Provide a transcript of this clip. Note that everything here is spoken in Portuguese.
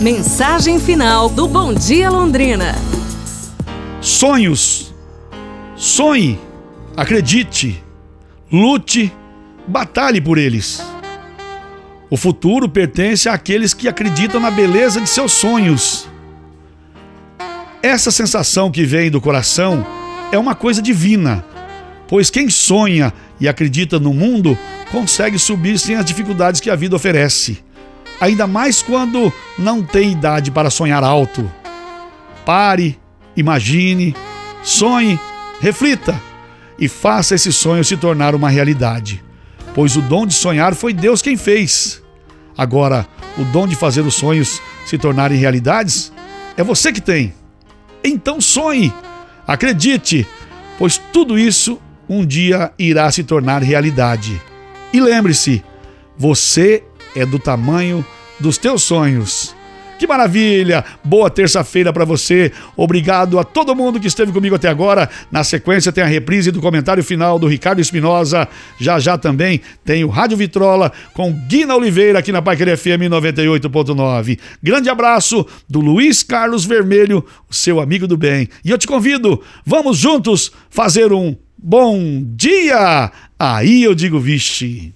Mensagem final do Bom Dia Londrina. Sonhos. Sonhe, acredite, lute, batalhe por eles. O futuro pertence àqueles que acreditam na beleza de seus sonhos. Essa sensação que vem do coração é uma coisa divina, pois quem sonha e acredita no mundo consegue subir sem as dificuldades que a vida oferece. Ainda mais quando não tem idade para sonhar alto. Pare, imagine, sonhe, reflita e faça esse sonho se tornar uma realidade. Pois o dom de sonhar foi Deus quem fez. Agora, o dom de fazer os sonhos se tornarem realidades é você que tem. Então sonhe, acredite, pois tudo isso um dia irá se tornar realidade. E lembre-se, você é do tamanho dos teus sonhos. Que maravilha! Boa terça-feira para você. Obrigado a todo mundo que esteve comigo até agora. Na sequência tem a reprise do comentário final do Ricardo Espinosa. Já já também tem o Rádio Vitrola com Guina Oliveira aqui na Paiquer FM 98.9. Grande abraço do Luiz Carlos Vermelho, seu amigo do bem. E eu te convido, vamos juntos fazer um bom dia. Aí eu digo, vixe.